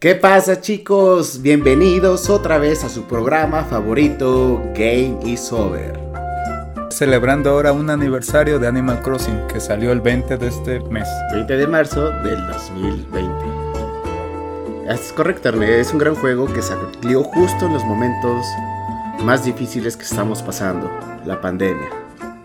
¿Qué pasa chicos? Bienvenidos otra vez a su programa favorito Game is Over. Celebrando ahora un aniversario de Animal Crossing que salió el 20 de este mes. 20 de marzo del 2020. Es correcto, es un gran juego que salió justo en los momentos más difíciles que estamos pasando, la pandemia.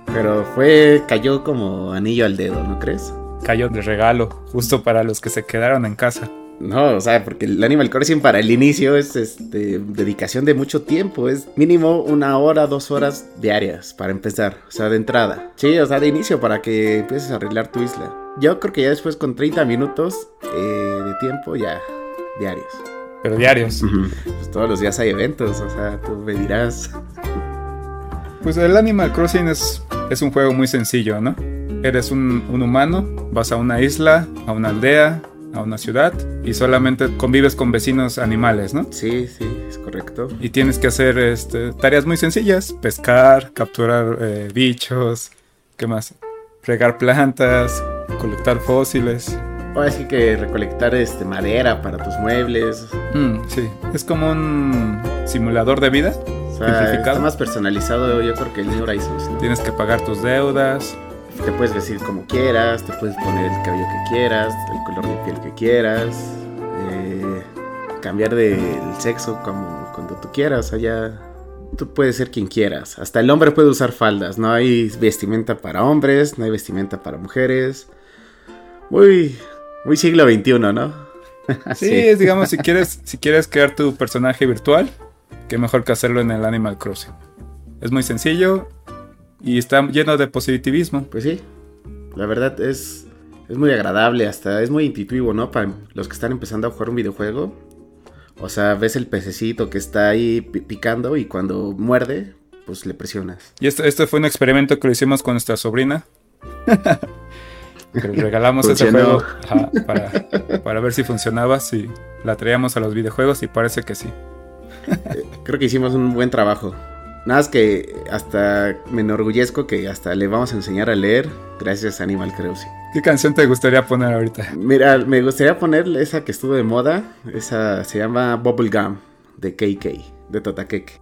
Pero fue, cayó como anillo al dedo, ¿no crees? Cayó de regalo, justo para los que se quedaron en casa. No, o sea, porque el Animal Crossing para el inicio es este, dedicación de mucho tiempo. Es mínimo una hora, dos horas diarias para empezar. O sea, de entrada. Sí, o sea, de inicio para que empieces a arreglar tu isla. Yo creo que ya después con 30 minutos eh, de tiempo ya diarios. Pero diarios. Pues todos los días hay eventos, o sea, tú me dirás. Pues el Animal Crossing es, es un juego muy sencillo, ¿no? Eres un, un humano, vas a una isla, a una aldea, a una ciudad y solamente convives con vecinos animales, ¿no? Sí, sí, es correcto. Y tienes que hacer este, tareas muy sencillas, pescar, capturar eh, bichos, ¿qué más? Regar plantas, colectar fósiles. Ahora sí que recolectar este, madera para tus muebles. Mm, sí, es como un simulador de vida. O sea, está más personalizado yo creo que el New Horizons. ¿no? Tienes que pagar tus deudas, te puedes vestir como quieras, te puedes poner el cabello que quieras, el color de piel que quieras, eh, cambiar de sexo como cuando tú quieras, allá tú puedes ser quien quieras. Hasta el hombre puede usar faldas, no hay vestimenta para hombres, no hay vestimenta para mujeres. Muy, muy siglo XXI, ¿no? sí, es, digamos, si quieres, si quieres crear tu personaje virtual, qué mejor que hacerlo en el Animal Crossing. Es muy sencillo, y está lleno de positivismo. Pues sí, la verdad es, es muy agradable, hasta es muy intuitivo, ¿no? Para los que están empezando a jugar un videojuego. O sea, ves el pececito que está ahí picando y cuando muerde, pues le presionas. Y esto, esto fue un experimento que lo hicimos con nuestra sobrina. regalamos ese juego para, para, ver si funcionaba, si la traíamos a los videojuegos y parece que sí. Creo que hicimos un buen trabajo. Nada más que hasta me enorgullezco que hasta le vamos a enseñar a leer gracias a Animal Crossing. ¿Qué canción te gustaría poner ahorita? Mira, me gustaría poner esa que estuvo de moda. Esa se llama Bubblegum de KK, de Totakeke.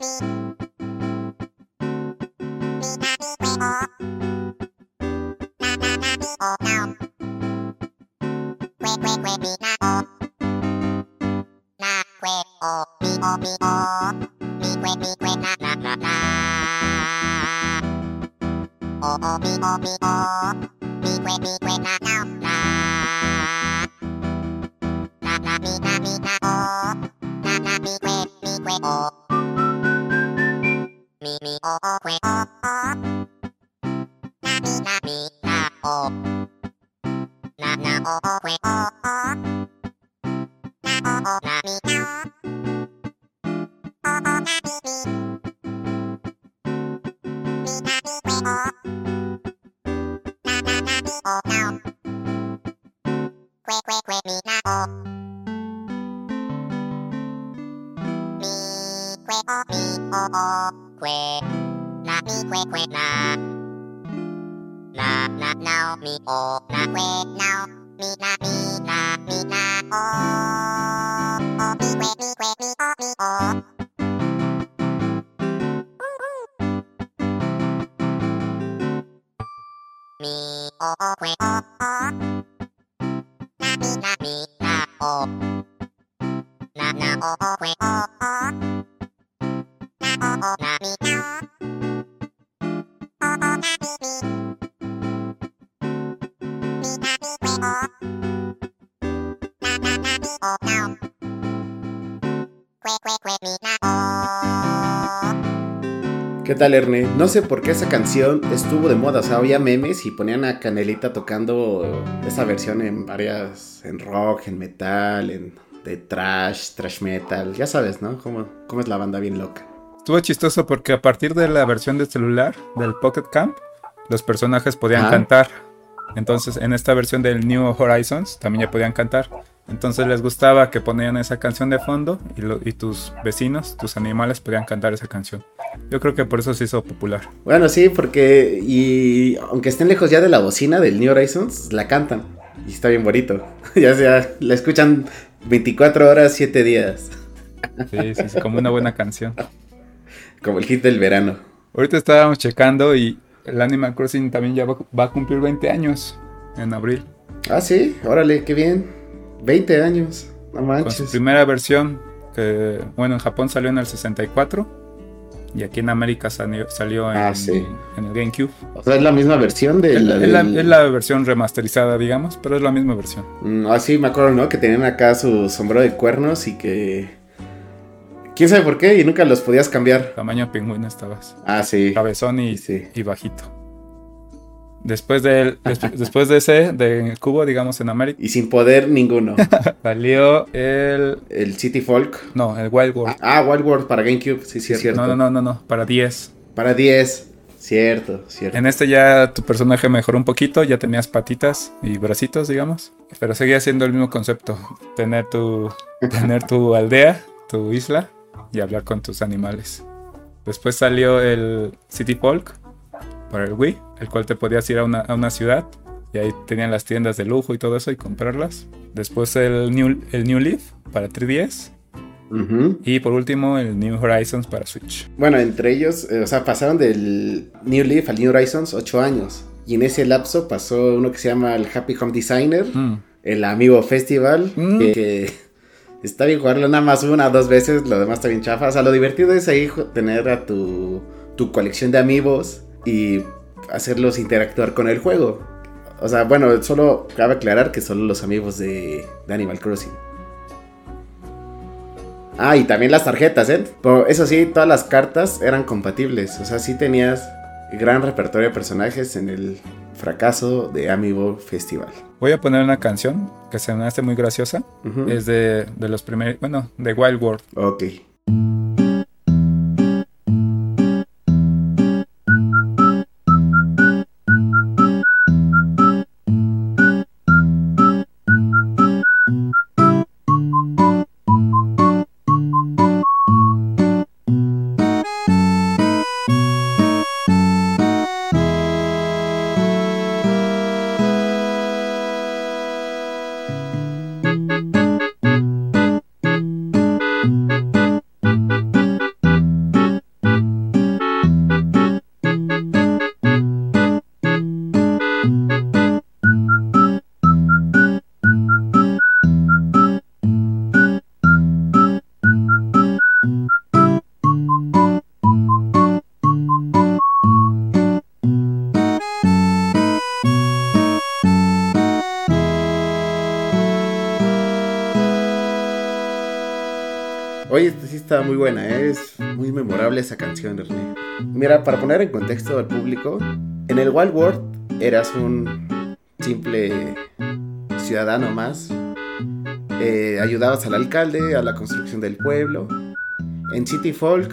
¿Qué tal, Erne? No sé por qué esa canción estuvo de moda. O sea, había memes y ponían a Canelita tocando esa versión en varias. en rock, en metal, en de trash, trash metal. Ya sabes, ¿no? Cómo, cómo es la banda bien loca. Estuvo chistoso porque a partir de la versión de celular del Pocket Camp, los personajes podían Ah. cantar. Entonces, en esta versión del New Horizons también ya podían cantar. Entonces les gustaba que ponían esa canción de fondo y, lo- y tus vecinos, tus animales podían cantar esa canción. Yo creo que por eso se hizo popular. Bueno, sí, porque y aunque estén lejos ya de la bocina del New Horizons, la cantan. Y está bien bonito. ya sea, la escuchan 24 horas, 7 días. Sí, sí, sí, como una buena canción. Como el hit del verano. Ahorita estábamos checando y el Animal Crossing también ya va, va a cumplir 20 años en abril. Ah, sí, órale, qué bien. 20 años. No Con su manches. primera versión, que bueno, en Japón salió en el 64 y aquí en América salió, salió en, Ah, sí. en el GameCube. O sea, es la misma versión de la. es la- del- es la versión remasterizada, digamos, pero es la misma versión. Mm, Ah, sí, me acuerdo, ¿no? Que tenían acá su sombrero de cuernos y que. ¿Quién sabe por qué? Y nunca los podías cambiar. Tamaño pingüino estabas. Ah, sí. Cabezón y, Sí. y bajito. Después, del, des- después de ese, de cubo, digamos, en América, Y sin poder ninguno. salió el... El City Folk. No, el Wild World. Ah, Wild World para GameCube, sí, sí, cierto. no, no, no, no, no, para 10. Para 10. Cierto, cierto. En este ya tu personaje mejoró un poquito, ya tenías patitas y bracitos, digamos. Pero seguía siendo el mismo concepto. Tener tu, tener tu aldea, tu isla y hablar con tus animales. Después salió el City Folk para el Wii, el cual te podías ir a una, a una ciudad y ahí tenían las tiendas de lujo y todo eso y comprarlas. Después el New, el New Leaf para 3DS Ujú. y por último el New Horizons para Switch. Bueno, entre ellos, eh, o sea, pasaron del New Leaf al New Horizons 8 años. Y en ese lapso pasó uno que se llama el Happy Home Designer, Mm. el Amiibo Festival, Mm. que, que está bien jugarlo nada más una o dos veces, lo demás está bien chafa. O sea, lo divertido es ahí tener a tu, tu colección de amigos y hacerlos interactuar con el juego. O sea, bueno, solo cabe aclarar que solo los amigos de, de Animal Crossing. Ah, y también las tarjetas, ¿eh? Pero eso sí, todas las cartas eran compatibles. O sea, sí tenías gran repertorio de personajes en el fracaso de Amiibo Festival. Voy a poner una canción que se me hace muy graciosa. Es de, de los primeros, bueno, de Wild World. Ok. Está muy buena, ¿eh? es muy memorable esa canción, René. Mira, para poner en contexto al público, en el Wild World eras un simple ciudadano más. Eh, ayudabas al alcalde a la construcción del pueblo. En City Folk,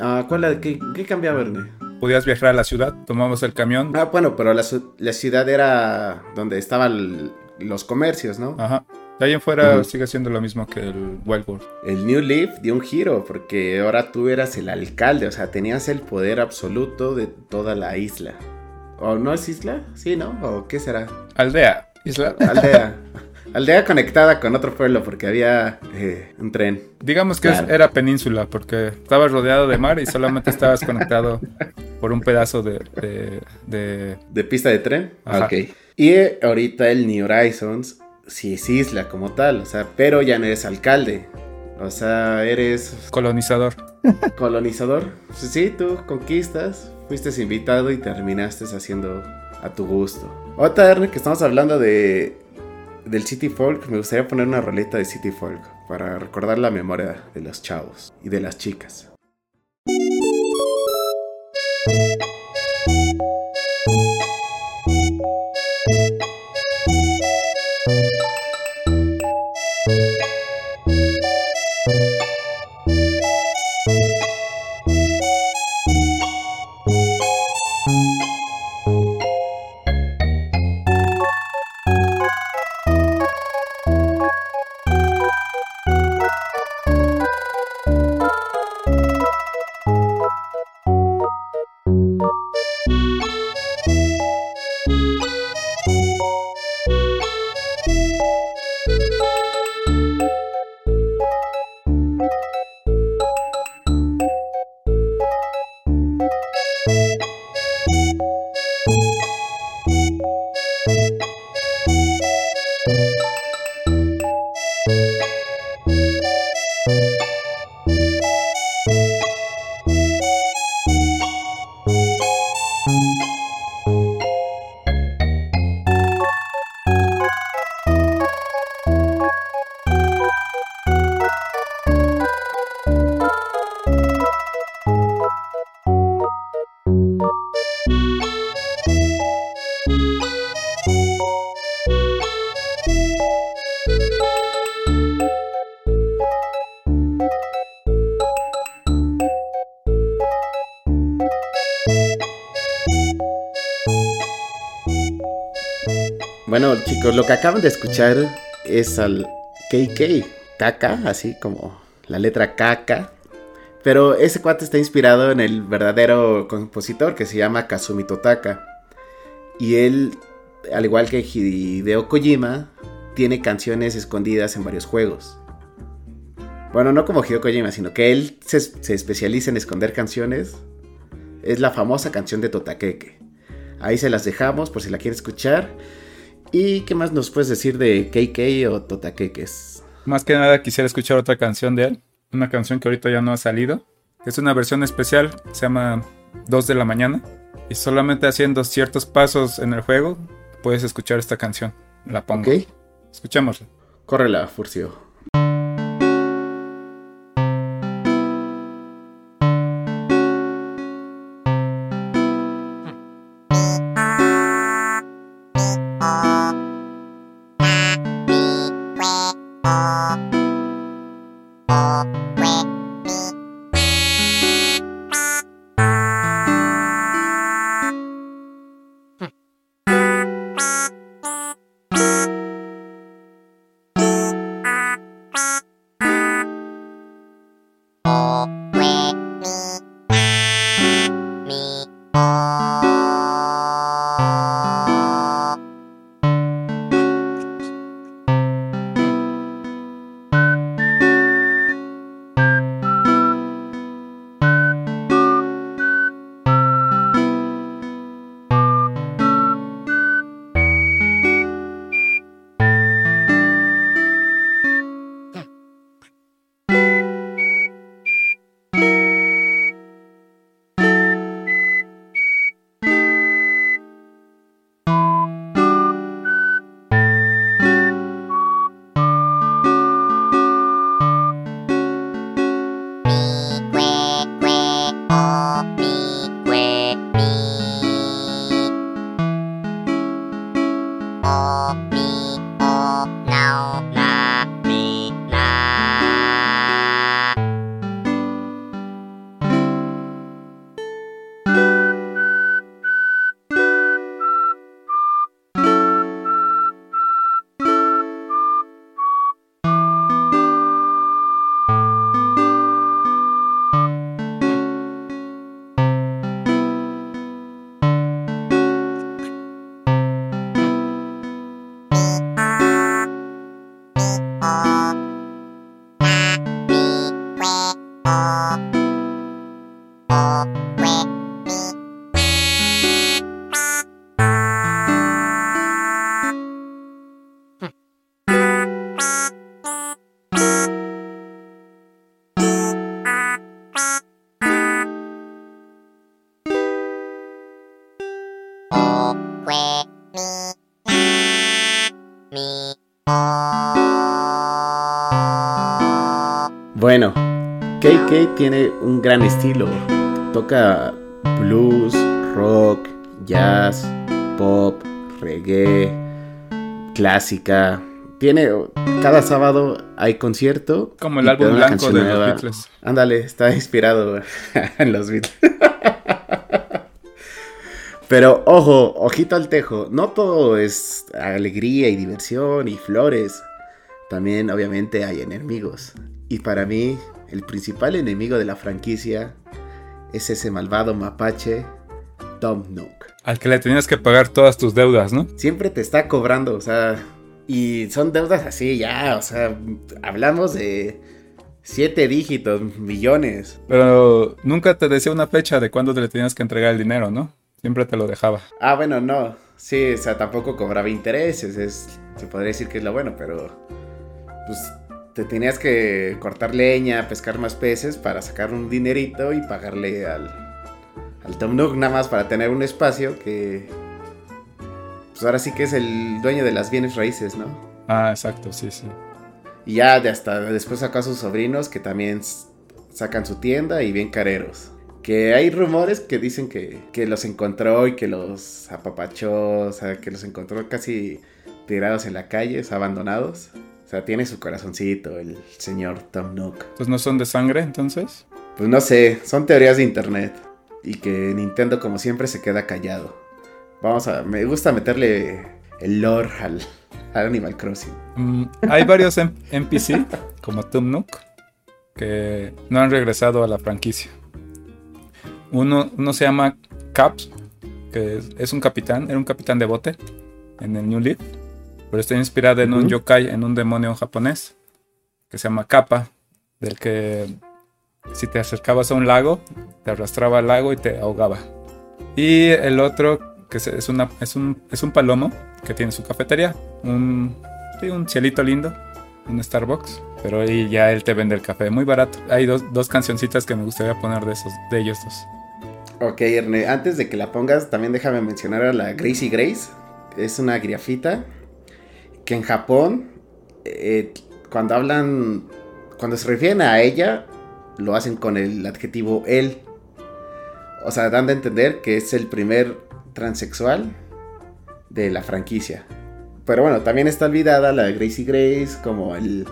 ah, ¿cuál qué, qué cambiaba, René? Podías viajar a la ciudad, tomamos el camión. Ah, bueno, pero la, la ciudad era donde estaban los comercios, ¿no? Ajá. De ahí en fuera sigue siendo lo mismo que el Wild World. El New Leaf dio un giro porque ahora tú eras el alcalde, o sea, tenías el poder absoluto de toda la isla. ¿O no es isla? Sí, ¿no? ¿O qué será? Aldea, isla. Aldea. Aldea conectada con otro pueblo porque había eh, un tren. Digamos que Claro. era península porque estabas rodeado de mar y solamente estabas conectado por un pedazo de, de- de- ¿De pista de tren? Ajá. Ok. Y ahorita el New Horizons sí es isla como tal, o sea, pero ya no eres alcalde. O sea, eres colonizador. colonizador. Sí, sí, tú conquistas, fuiste invitado y terminaste haciendo a tu gusto. Otra Erne, que estamos hablando de del City Folk, me gustaría poner una roleta de City Folk para recordar la memoria de los chavos y de las chicas. Acaban de escuchar es al KK, Kaka, así como la letra Kaka. Pero ese cuate está inspirado en el verdadero compositor que se llama Kazumi Totaka. Y él, al igual que Hideo Kojima, tiene canciones escondidas en varios juegos. Bueno, no como Hideo Kojima, sino que él se, se especializa en esconder canciones. Es la famosa canción de Totakeke. Ahí se las dejamos por si la quiere escuchar. ¿Y qué más nos puedes decir de KK o Totaqueques? Más que nada quisiera escuchar otra canción de él. Una canción que ahorita ya no ha salido. Es una versión especial, se llama 2 de la mañana. Y solamente haciendo ciertos pasos en el juego puedes escuchar esta canción. La pongo. Ok. Escuchémosla. Córrela, Furcio. Un gran estilo. Toca blues, rock, jazz, pop, reggae, clásica. Tiene cada sábado hay concierto. Como el álbum blanco de los. Beatles. Ándale, está inspirado en los Beatles. Pero ojo, ojito al tejo, no todo es alegría y diversión y flores. También obviamente hay enemigos. Y para mí, el principal enemigo de la franquicia es ese malvado mapache, Tom Nook. Al que le tenías que pagar todas tus deudas, ¿no? Siempre te está cobrando, o sea, y son deudas así ya, o sea, hablamos de siete dígitos, millones. Pero nunca te decía una fecha de cuándo te le tenías que entregar el dinero, ¿no? Siempre te lo dejaba. Ah, bueno, no. Sí, o sea, tampoco cobraba intereses. Es, se podría decir que es lo bueno, pero. Pues te tenías que cortar leña, pescar más peces para sacar un dinerito y pagarle al, al Tom Nook nada más para tener un espacio que. Pues ahora sí que es el dueño de las bienes raíces, ¿no? Ah, exacto, sí, sí. Y ya de hasta después sacó a sus sobrinos que también sacan su tienda y bien careros. Que hay rumores que dicen que, que los encontró y que los apapachó, o sea, que los encontró casi tirados en la calle, abandonados. O sea, tiene su corazoncito el señor Tom Nook. ¿Entonces no son de sangre entonces? Pues no sé, son teorías de internet. Y que Nintendo como siempre se queda callado. Vamos a... Me gusta meterle el lore al, al Animal Crossing. Mm, hay varios NPC, como Tom Nook, que no han regresado a la franquicia. Uno, uno se llama Caps, que es, es, un capitán, era un capitán de bote en el New Leaf, pero está inspirado en un yokai, en un demonio japonés, que se llama Kappa, del que si te acercabas a un lago, te arrastraba al lago y te ahogaba. Y el otro, que es, una, es, un, es un palomo, que tiene su cafetería, un, sí, un cielito lindo, un Starbucks, pero ahí ya él te vende el café muy barato. Hay dos, dos cancioncitas que me gustaría poner de, esos, de ellos dos. Ok, Erne, antes de que la pongas, también déjame mencionar a la Gracie Grace. Es una grafita que en Japón, eh, cuando hablan, cuando se refieren a ella, lo hacen con el adjetivo él. O sea, dando a entender que es el primer transexual de la franquicia. Pero bueno, también está olvidada la Gracie Grace como el,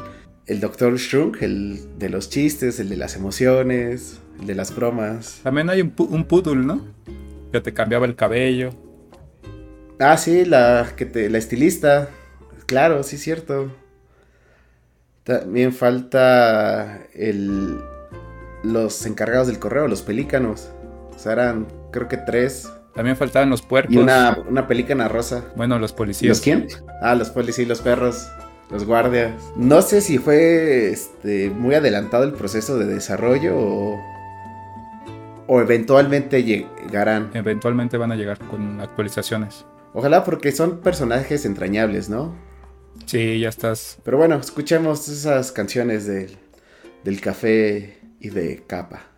el Dr. Shrunk, el de los chistes, el de las emociones, el de las bromas. También hay un, un poodle, ¿no? Que te cambiaba el cabello. Ah, sí, la, que te, la estilista. Claro, sí, cierto. También falta el, los encargados del correo, los pelícanos. O sea, eran creo que tres. También faltaban los puercos. Y una, una pelícana rosa. Bueno, los policías. ¿Los quién? Ah, los policías, los perros, los guardias. No sé si fue este, muy adelantado el proceso de desarrollo o, o eventualmente llegarán. Eventualmente van a llegar con actualizaciones. Ojalá porque son personajes entrañables, ¿no? Sí, ya estás. Pero bueno, escuchemos esas canciones del, del café y de capa.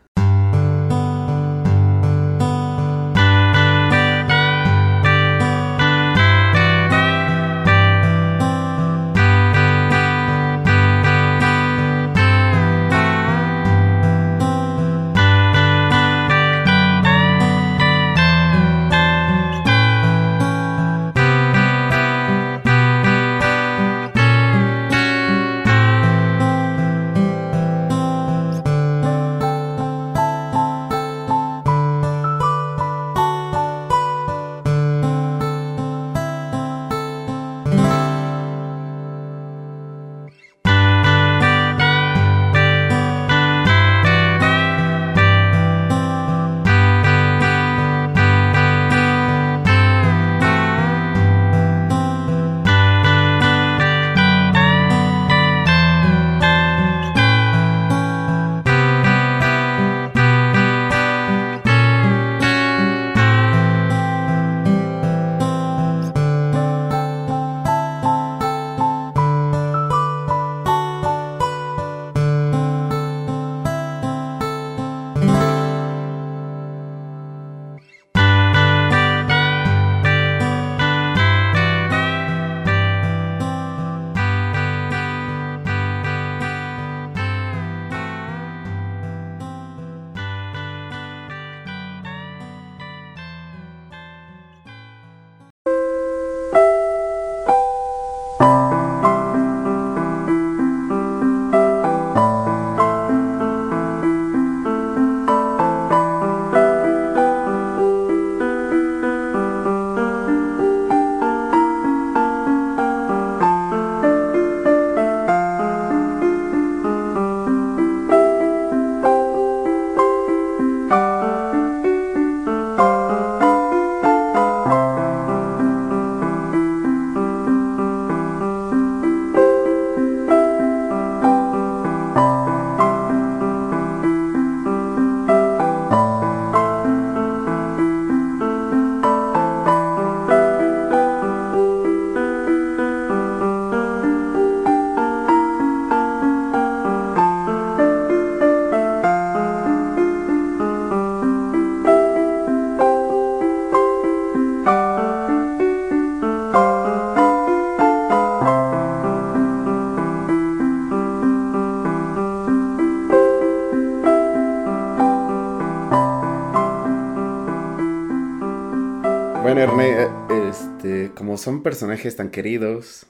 Son personajes tan queridos,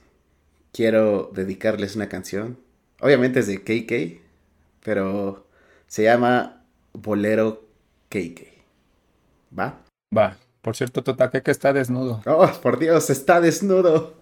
quiero dedicarles una canción. Obviamente es de KK, pero se llama Bolero KK. ¿Va? Va. Por cierto, que está desnudo. Oh, por Dios, está desnudo.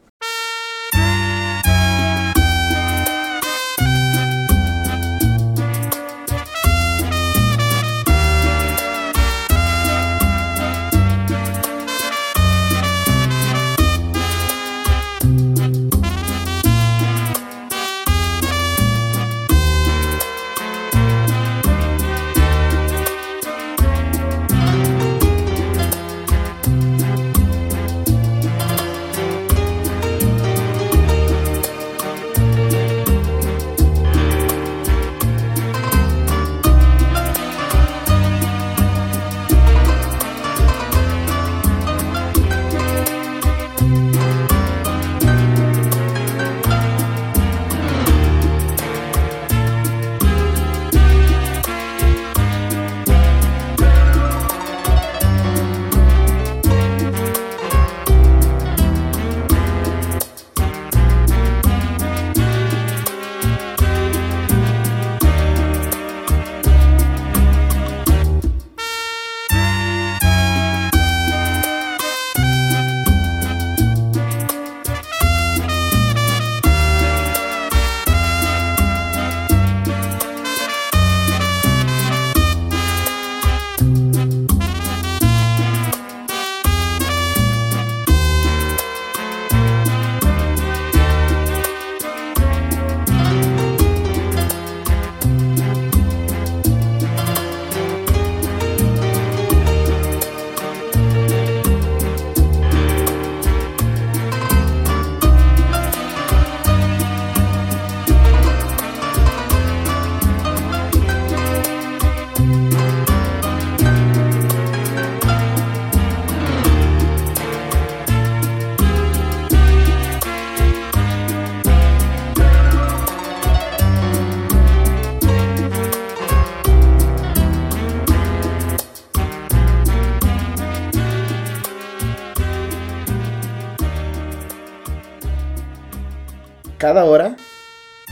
Cada hora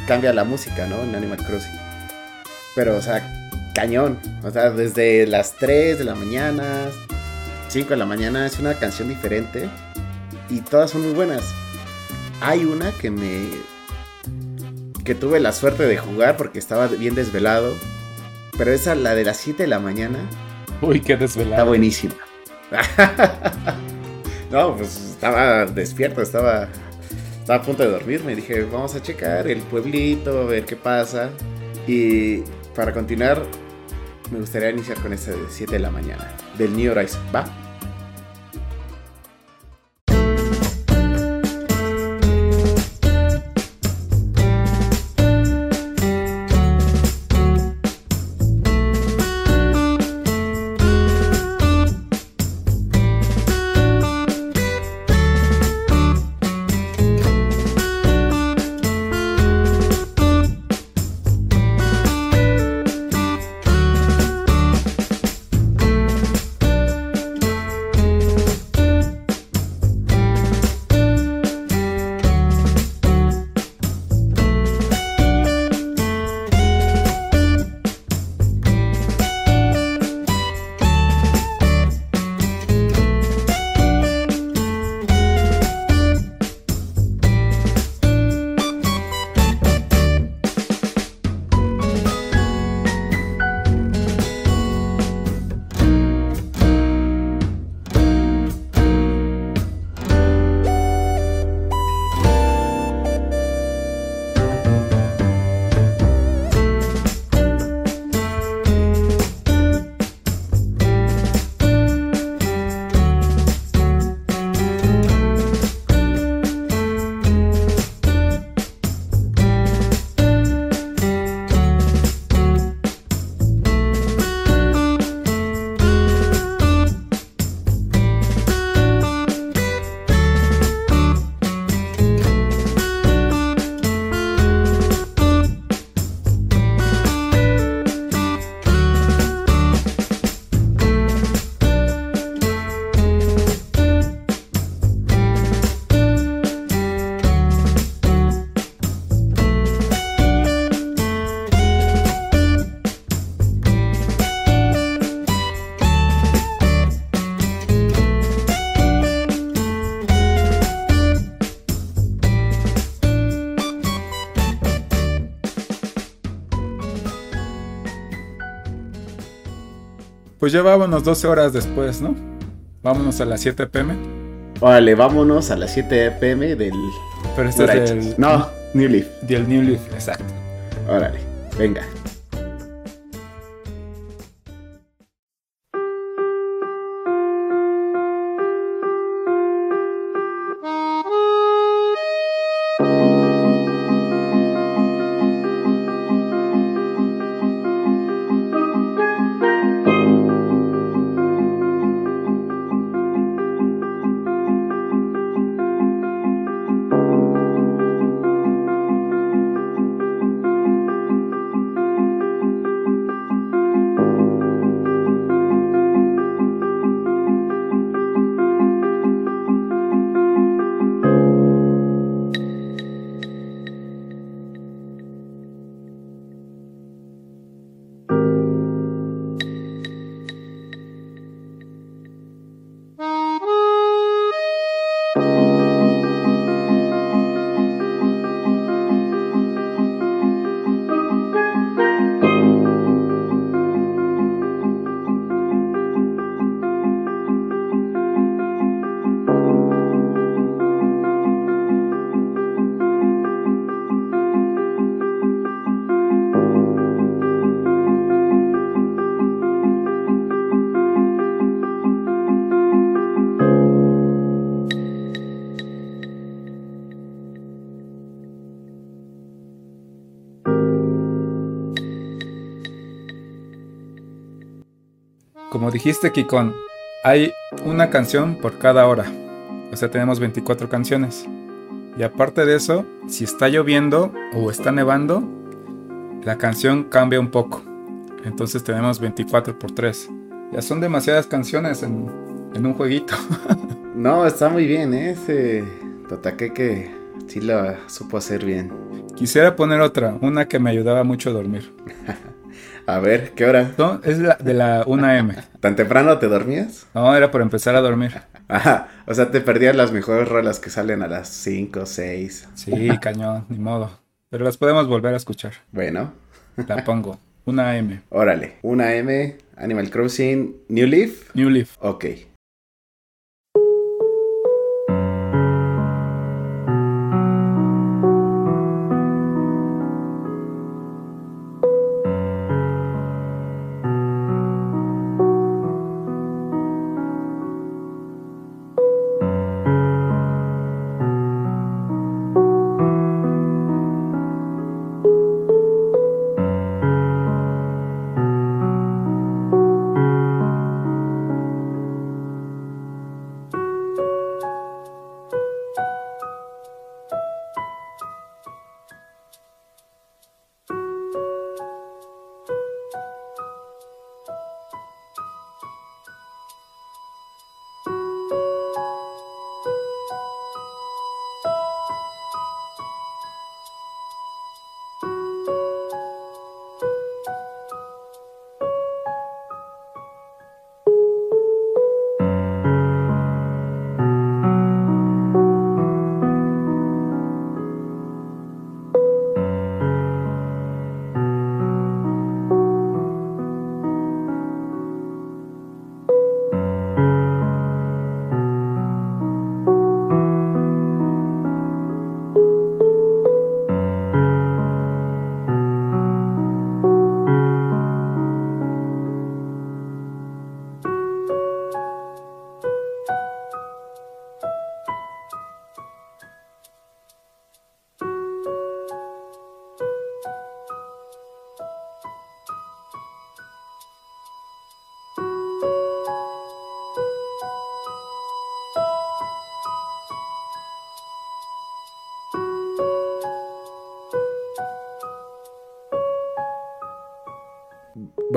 cambia la música, ¿no? En Animal Crossing. Pero, o sea, cañón. O sea, desde las 3 de la mañana, 5 de la mañana es una canción diferente. Y todas son muy buenas. Hay una que me... que tuve la suerte de jugar porque estaba bien desvelado. Pero esa, la de las 7 de la mañana. Uy, qué desvelado. Está buenísima. no, pues estaba despierto, estaba estaba a punto de dormir, me dije, vamos a checar el pueblito, a ver qué pasa. Y para continuar, me gustaría iniciar con esta de 7 de la mañana, del New Horizon. ¿Va? Pues ya vámonos 12 horas después, ¿no? Vámonos a las 7 pm. Órale, vámonos a las 7 pm del. Pero este es del. No, New Leaf. Del New Leaf, exacto. Órale, venga. Dijiste, Kikon, hay una canción por cada hora. O sea, tenemos 24 canciones. Y aparte de eso, si está lloviendo o está nevando, la canción cambia un poco. Entonces tenemos 24 por 3. Ya son demasiadas canciones en, un jueguito. no, está muy bien, ¿eh? ese que sí lo supo hacer bien. Quisiera poner otra, una que me ayudaba mucho a dormir. A ver, ¿qué hora? No, es la, de la 1M. ¿Tan temprano te dormías? No, era por empezar a dormir. Ajá, o sea, te perdías las mejores rolas que salen a las 5, 6. Sí, cañón, ni modo. Pero las podemos volver a escuchar. Bueno. La pongo. Una M. Órale. Una M, Animal Crossing, New Leaf. New Leaf. Ok.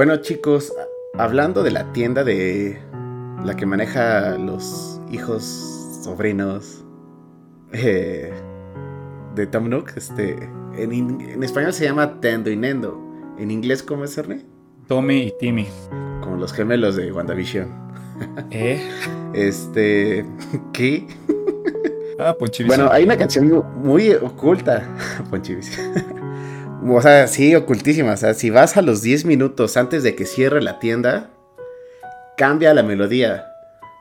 Bueno chicos, hablando de la tienda de la que maneja los hijos sobrinos eh, de Tom Nook, este, en, español se llama Tendo y Nendo. ¿En inglés cómo es, Erne? Tommy y Timmy. Como los gemelos de WandaVision. ¿Eh? Este, ¿qué? Ah, Bueno, hay una canción muy oculta, Ponchivis. O sea, sí, ocultísima. O sea, si vas a los 10 minutos antes de que cierre la tienda, cambia la melodía.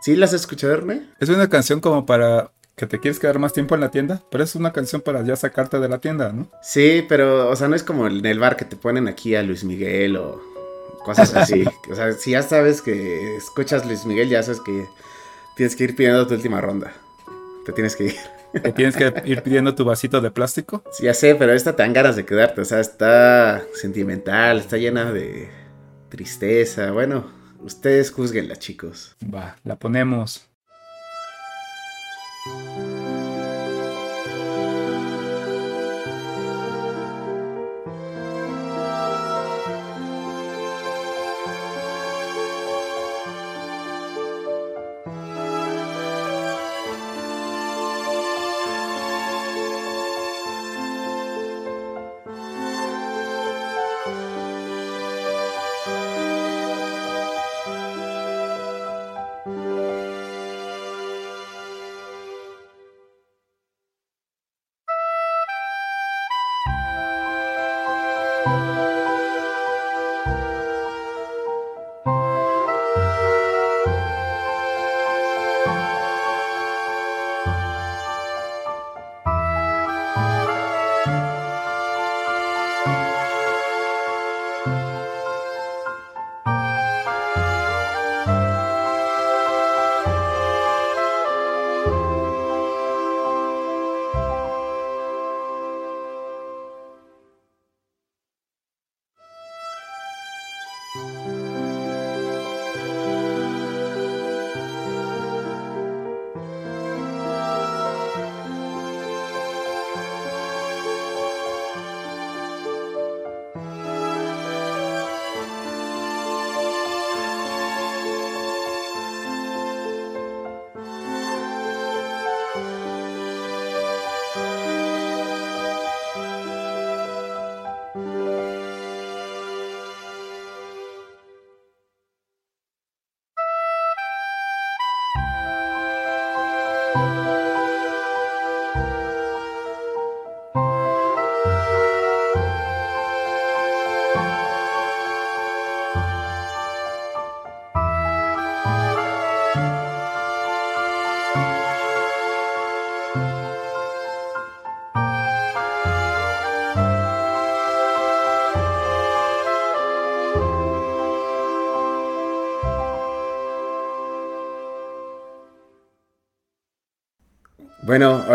¿Sí las has escuchado, Erne? Es una canción como para que te quieres quedar más tiempo en la tienda, pero es una canción para ya sacarte de la tienda, ¿no? Sí, pero, o sea, no es como en el bar que te ponen aquí a Luis Miguel o cosas así. o sea, si ya sabes que escuchas Luis Miguel, ya sabes que tienes que ir pidiendo tu última ronda. Te tienes que ir. ¿Te tienes que ir pidiendo tu vasito de plástico? Sí, ya sé, pero esta te dan ganas de quedarte. O sea, está sentimental, está llena de tristeza. Bueno, ustedes juzguenla, chicos. Va, la ponemos.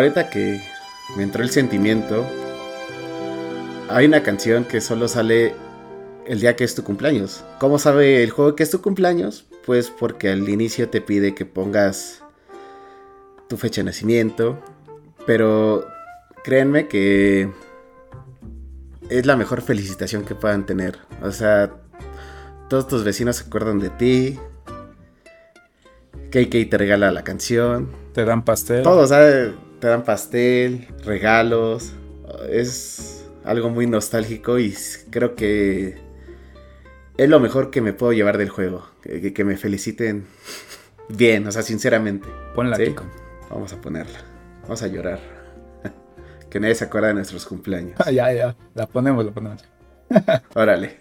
Ahorita que me entró el sentimiento, hay una canción que solo sale el día que es tu cumpleaños. ¿Cómo sabe el juego que es tu cumpleaños? Pues porque al inicio te pide que pongas tu fecha de nacimiento, pero créanme que es la mejor felicitación que puedan tener. O sea, todos tus vecinos se acuerdan de ti. KK te regala la canción. Te dan pastel. Todo, ¿sabes? Te dan pastel, regalos. Es algo muy nostálgico y creo que es lo mejor que me puedo llevar del juego. Que, me feliciten bien, o sea, sinceramente. Ponla, ¿Sí? Vamos a ponerla. Vamos a llorar. que nadie se acuerda de nuestros cumpleaños. ya, ya. La ponemos, la ponemos. Órale.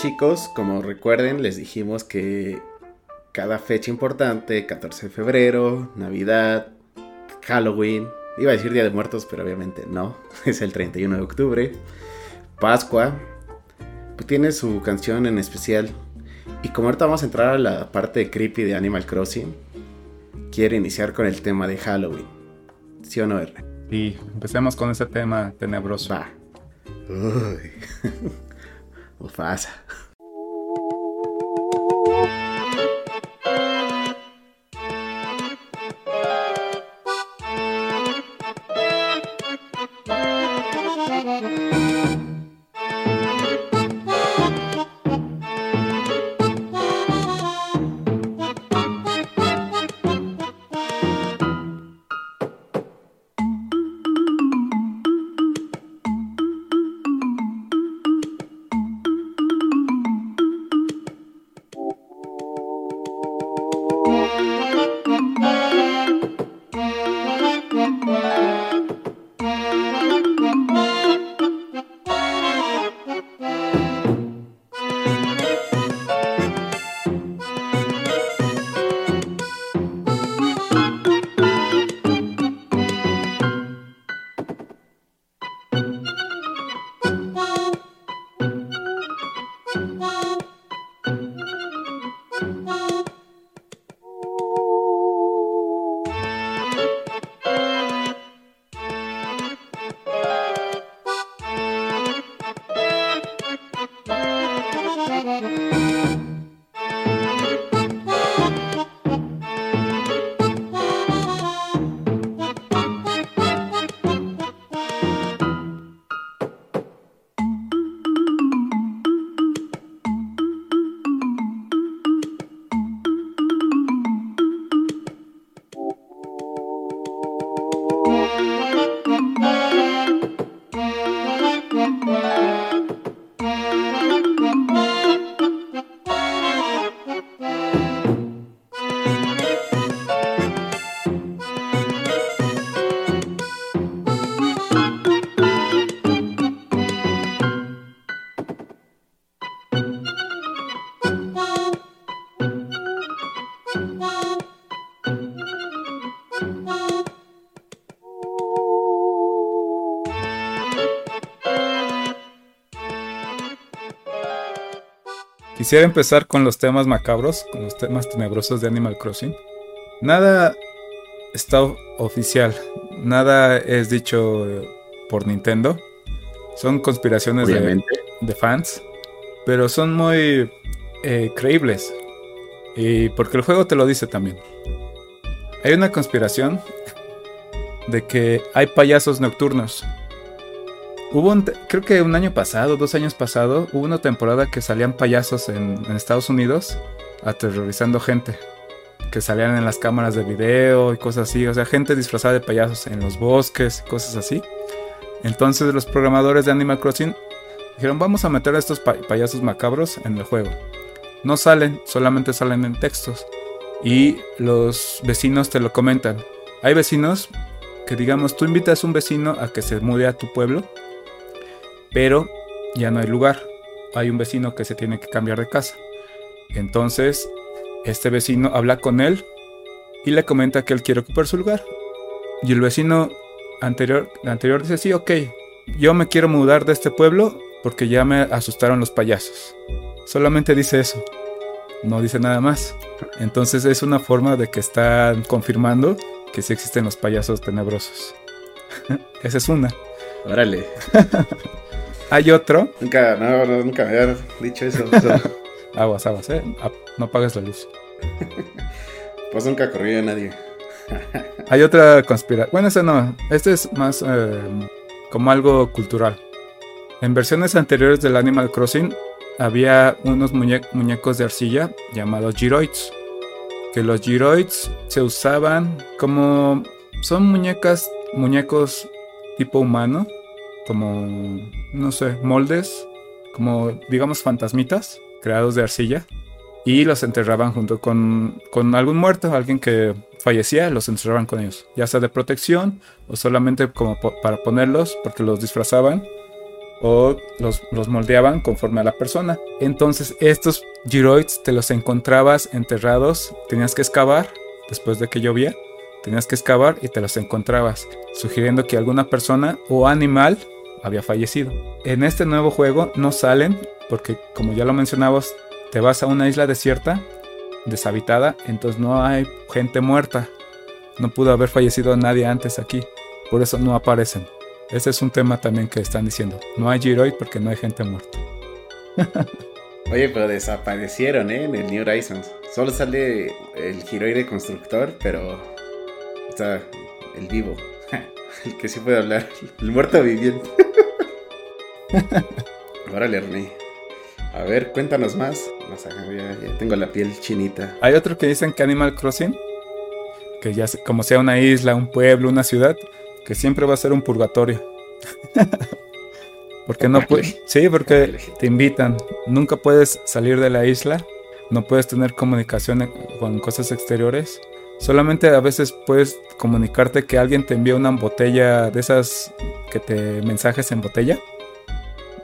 Chicos, como recuerden, les dijimos que cada fecha importante, 14 de febrero, Navidad, Halloween, iba a decir Día de Muertos, pero obviamente no, es el 31 de octubre, Pascua, pues tiene su canción en especial. Y como ahorita vamos a entrar a la parte creepy de Animal Crossing, quiere iniciar con el tema de Halloween. ¿Sí o no, R? Y empecemos con ese tema tenebroso. Va. Uy. Oh. Quisiera empezar con los temas macabros, con los temas tenebrosos de Animal Crossing. Nada está oficial, nada es dicho por Nintendo. Son conspiraciones de, fans, pero son muy eh, creíbles. Y porque el juego te lo dice también. Hay una conspiración de que hay payasos nocturnos Hubo un, creo que un año pasado, dos años pasado, hubo una temporada que salían payasos en, Estados Unidos aterrorizando gente. Que salían en las cámaras de video y cosas así. O sea, gente disfrazada de payasos en los bosques, cosas así. Entonces los programadores de Animal Crossing dijeron, vamos a meter a estos payasos macabros en el juego. No salen, solamente salen en textos. Y los vecinos te lo comentan. Hay vecinos que digamos, tú invitas a un vecino a que se mude a tu pueblo pero ya no hay lugar. Hay un vecino que se tiene que cambiar de casa. Entonces, este vecino habla con él y le comenta que él quiere ocupar su lugar. Y el vecino anterior, anterior dice, sí, ok, yo me quiero mudar de este pueblo porque ya me asustaron los payasos. Solamente dice eso, no dice nada más. Entonces es una forma de que están confirmando que sí existen los payasos tenebrosos. Esa es una. Órale. Hay otro. Nunca, no, nunca me había dicho eso. aguas, aguas, eh. No apagues la luz. pues nunca corrió a nadie. Hay otra conspiración. Bueno, ese no. Este es más eh, como algo cultural. En versiones anteriores del Animal Crossing había unos muñecos de arcilla llamados Giroids. Que los Giroids se usaban como. Son muñecas, muñecos tipo humano. Como, no sé, moldes. Como, digamos, fantasmitas creados de arcilla. Y los enterraban junto con, con algún muerto, alguien que fallecía, los encerraban con ellos, ya sea de protección o solamente como para ponerlos porque los disfrazaban o los, los, moldeaban conforme a la persona. Entonces estos giroids te los encontrabas enterrados, tenías que excavar después de que llovía, tenías que excavar y te los encontrabas, sugiriendo que alguna persona o animal había fallecido. En este nuevo juego no salen porque como ya lo mencionabas, te vas a una isla desierta deshabitada, entonces no hay gente muerta. No pudo haber fallecido nadie antes aquí, por eso no aparecen. Ese es un tema también que están diciendo. No hay Giroid porque no hay gente muerta. Oye, pero desaparecieron, ¿eh? En el New Horizons. Solo sale el Giroid constructor, pero está el vivo. El que sí puede hablar. El muerto viviente. Órale, Ernie. A ver, cuéntanos más. Ya, tengo la piel chinita. Hay otro que dicen que Animal Crossing, que ya como sea una isla, un pueblo, una ciudad, que siempre va a ser un purgatorio. porque no puedes. Sí, porque te invitan. Nunca puedes salir de la isla. No puedes tener comunicación con cosas exteriores. Solamente a veces puedes comunicarte que alguien te envía una botella de esas que te mensajes en botella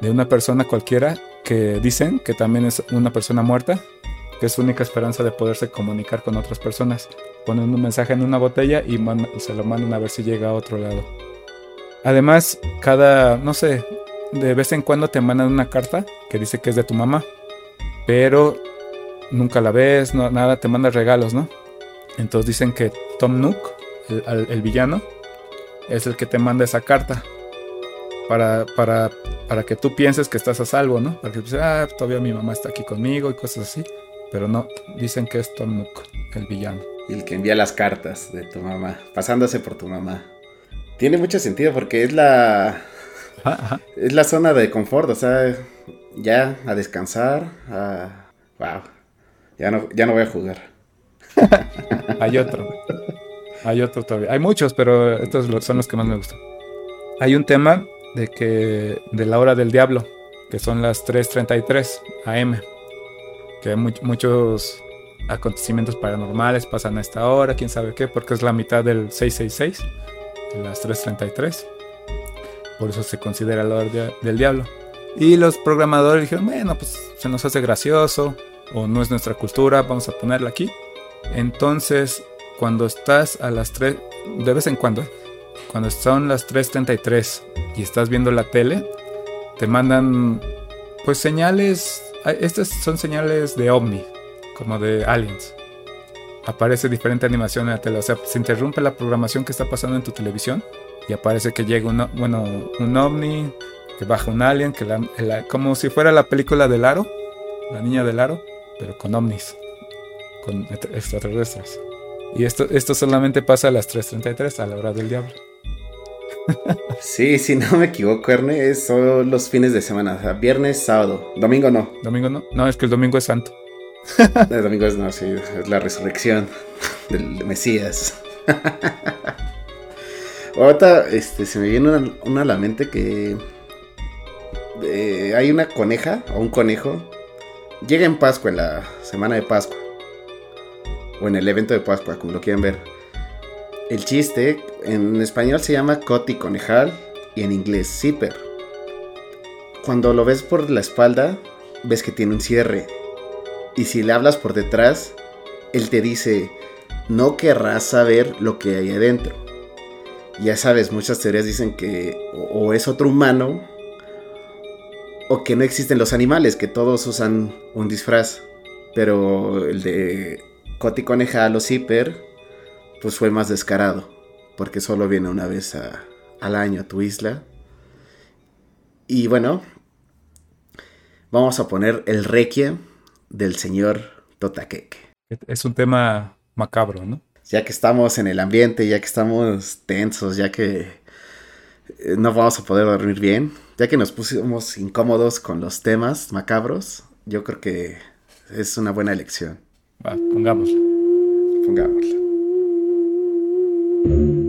de una persona cualquiera que dicen que también es una persona muerta, que es su única esperanza de poderse comunicar con otras personas. Ponen un mensaje en una botella y, se lo mandan a ver si llega a otro lado. Además, cada, no sé, de vez en cuando te mandan una carta que dice que es de tu mamá, pero nunca la ves, no, nada, te manda regalos, ¿no? Entonces dicen que Tom Nook, el villano, es el que te manda esa carta para, para, para que tú pienses que estás a salvo, ¿no? Para que pienses, ah, todavía mi mamá está aquí conmigo y cosas así. Pero no, dicen que es Tom Nook, el villano. Y el que envía las cartas de tu mamá, pasándose por tu mamá. Tiene mucho sentido porque es la. Es la zona de confort, o sea, ya a descansar, a. Wow. Ya no, ya no voy a jugar. Hay otro. Hay otro todavía. Hay muchos, pero estos son los que más me gustan. Hay un tema de que de la hora del diablo, que son las 3:33 AM, que muchos acontecimientos paranormales pasan a esta hora, quién sabe qué, porque es la mitad del 666, de las 3:33. Por eso se considera la hora del diablo. Y los programadores dijeron, bueno, pues se nos hace gracioso o no es nuestra cultura, vamos a ponerla aquí. Entonces, cuando estás a las 3, de vez en cuando, cuando son las 3.33 y estás viendo la tele, te mandan pues señales, estas son señales de ovni, como de aliens. Aparece diferente animación en la tele, o sea, se interrumpe la programación que está pasando en tu televisión y aparece que llega un, bueno, un ovni, que baja un alien, que como si fuera la película del aro, la niña del aro, pero con ovnis, con extraterrestres. Y esto, esto solamente pasa a las 3.33, a la hora del diablo. Sí, si no me equivoco, Erne, son los fines de semana, o sea, viernes, sábado, domingo no. Domingo no, no, es que el domingo es santo. el domingo es, no, sí, es la resurrección del Mesías. Ahorita este, se me viene una, a la mente que eh, hay una coneja o un conejo. Llega en Pascua, en la semana de Pascua. O en el evento de Pascua, como lo quieran ver el chiste en español se llama Coti Conejal y en inglés Zipper. Cuando lo ves por la espalda, ves que tiene un cierre. Y si le hablas por detrás, él te dice, no querrás saber lo que hay adentro. Ya sabes, muchas teorías dicen que o, es otro humano o que no existen los animales, que todos usan un disfraz. Pero el de Coti Conejal o Zipper pues fue más descarado, porque solo viene una vez al año a tu isla. Y bueno, vamos a poner el requiem del señor Totaqueque. Es un tema macabro, ¿no? Ya que estamos en el ambiente, ya que estamos tensos, ya que eh, no vamos a poder dormir bien, ya que nos pusimos incómodos con los temas macabros, yo creo que es una buena elección. Ба, пунгамол. Пунгамол. thank you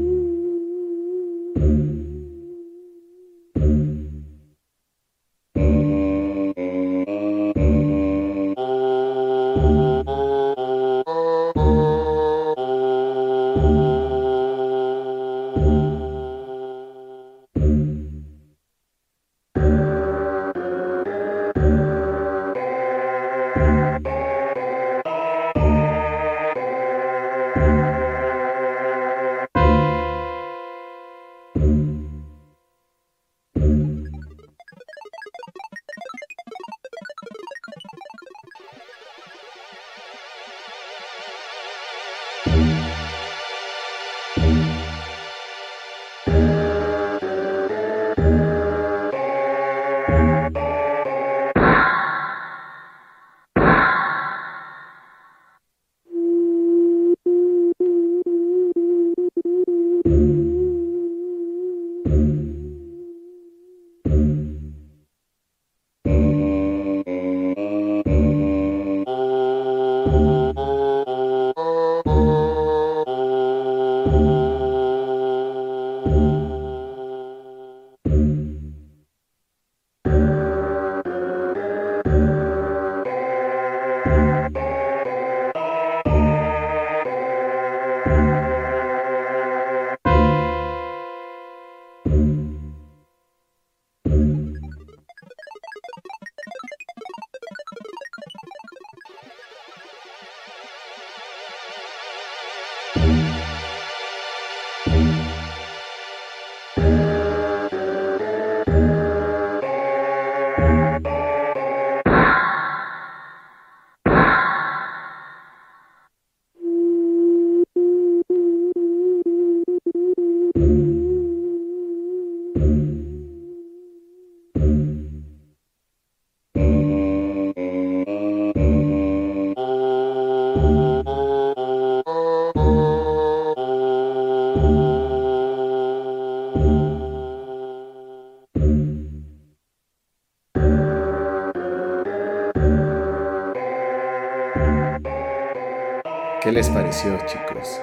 les pareció, chicos?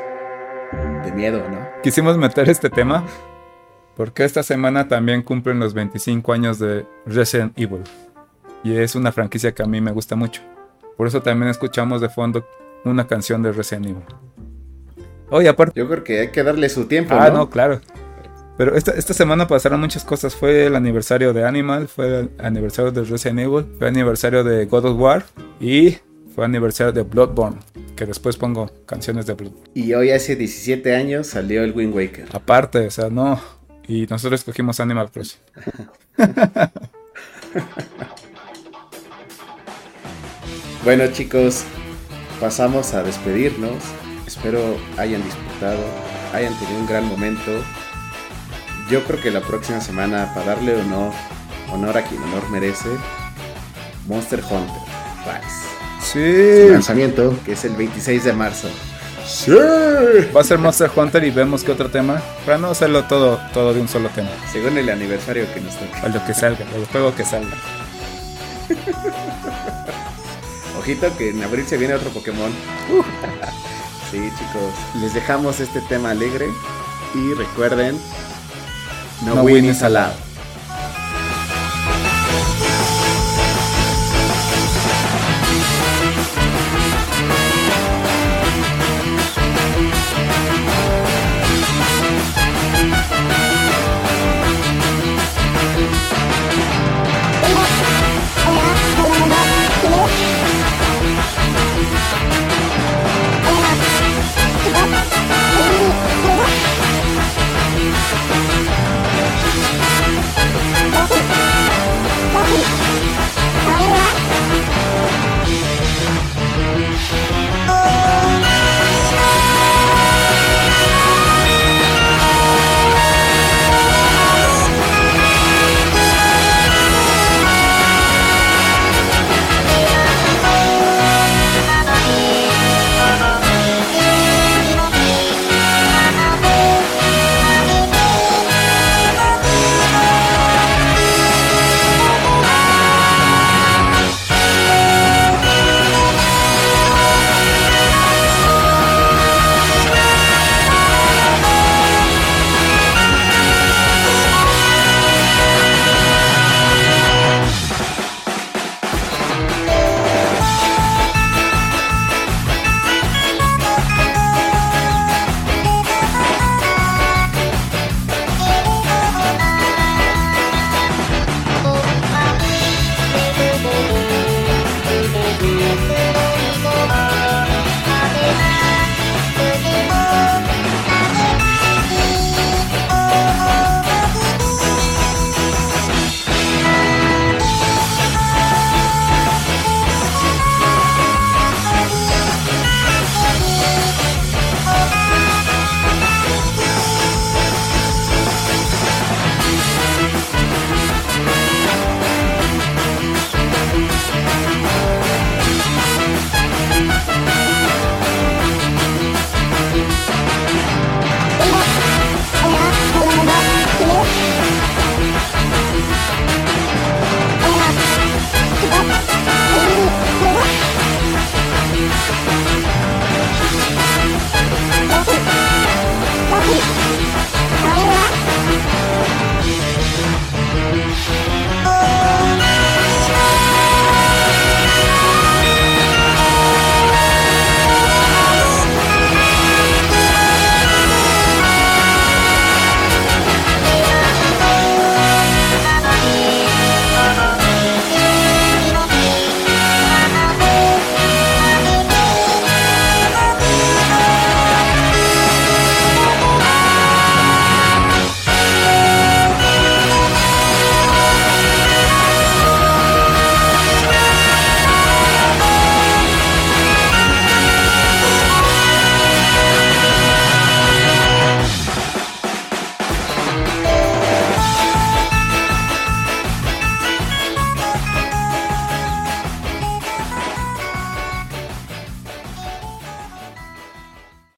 De miedo, ¿no? Quisimos meter este tema porque esta semana también cumplen los 25 años de Resident Evil. Y es una franquicia que a mí me gusta mucho. Por eso también escuchamos de fondo una canción de Resident Evil. Oye, aparte. Yo creo que hay que darle su tiempo. Ah, no, claro. Pero esta, esta, semana pasaron muchas cosas. Fue el aniversario de Animal, fue el aniversario de Resident Evil, fue el aniversario de God of War y fue aniversario de Bloodborne, que después pongo canciones de Bloodborne. Y hoy hace 17 años salió el Wind Waker. Aparte, o sea, no. Y nosotros escogimos Animal Crossing. bueno chicos, pasamos a despedirnos. Espero hayan disfrutado, hayan tenido un gran momento. Yo creo que la próxima semana, para darle honor, honor a quien honor merece, Monster Hunter Rise. Sí. lanzamiento, que es el 26 de marzo. Sí. Va a ser Monster Hunter y vemos que otro tema. Para no hacerlo todo, todo de un solo tema. Según el aniversario que nos toca. A lo que salga, el juego que salga. Ojito que en abril se viene otro Pokémon. sí, chicos. Les dejamos este tema alegre. Y recuerden, no, no win is allowed.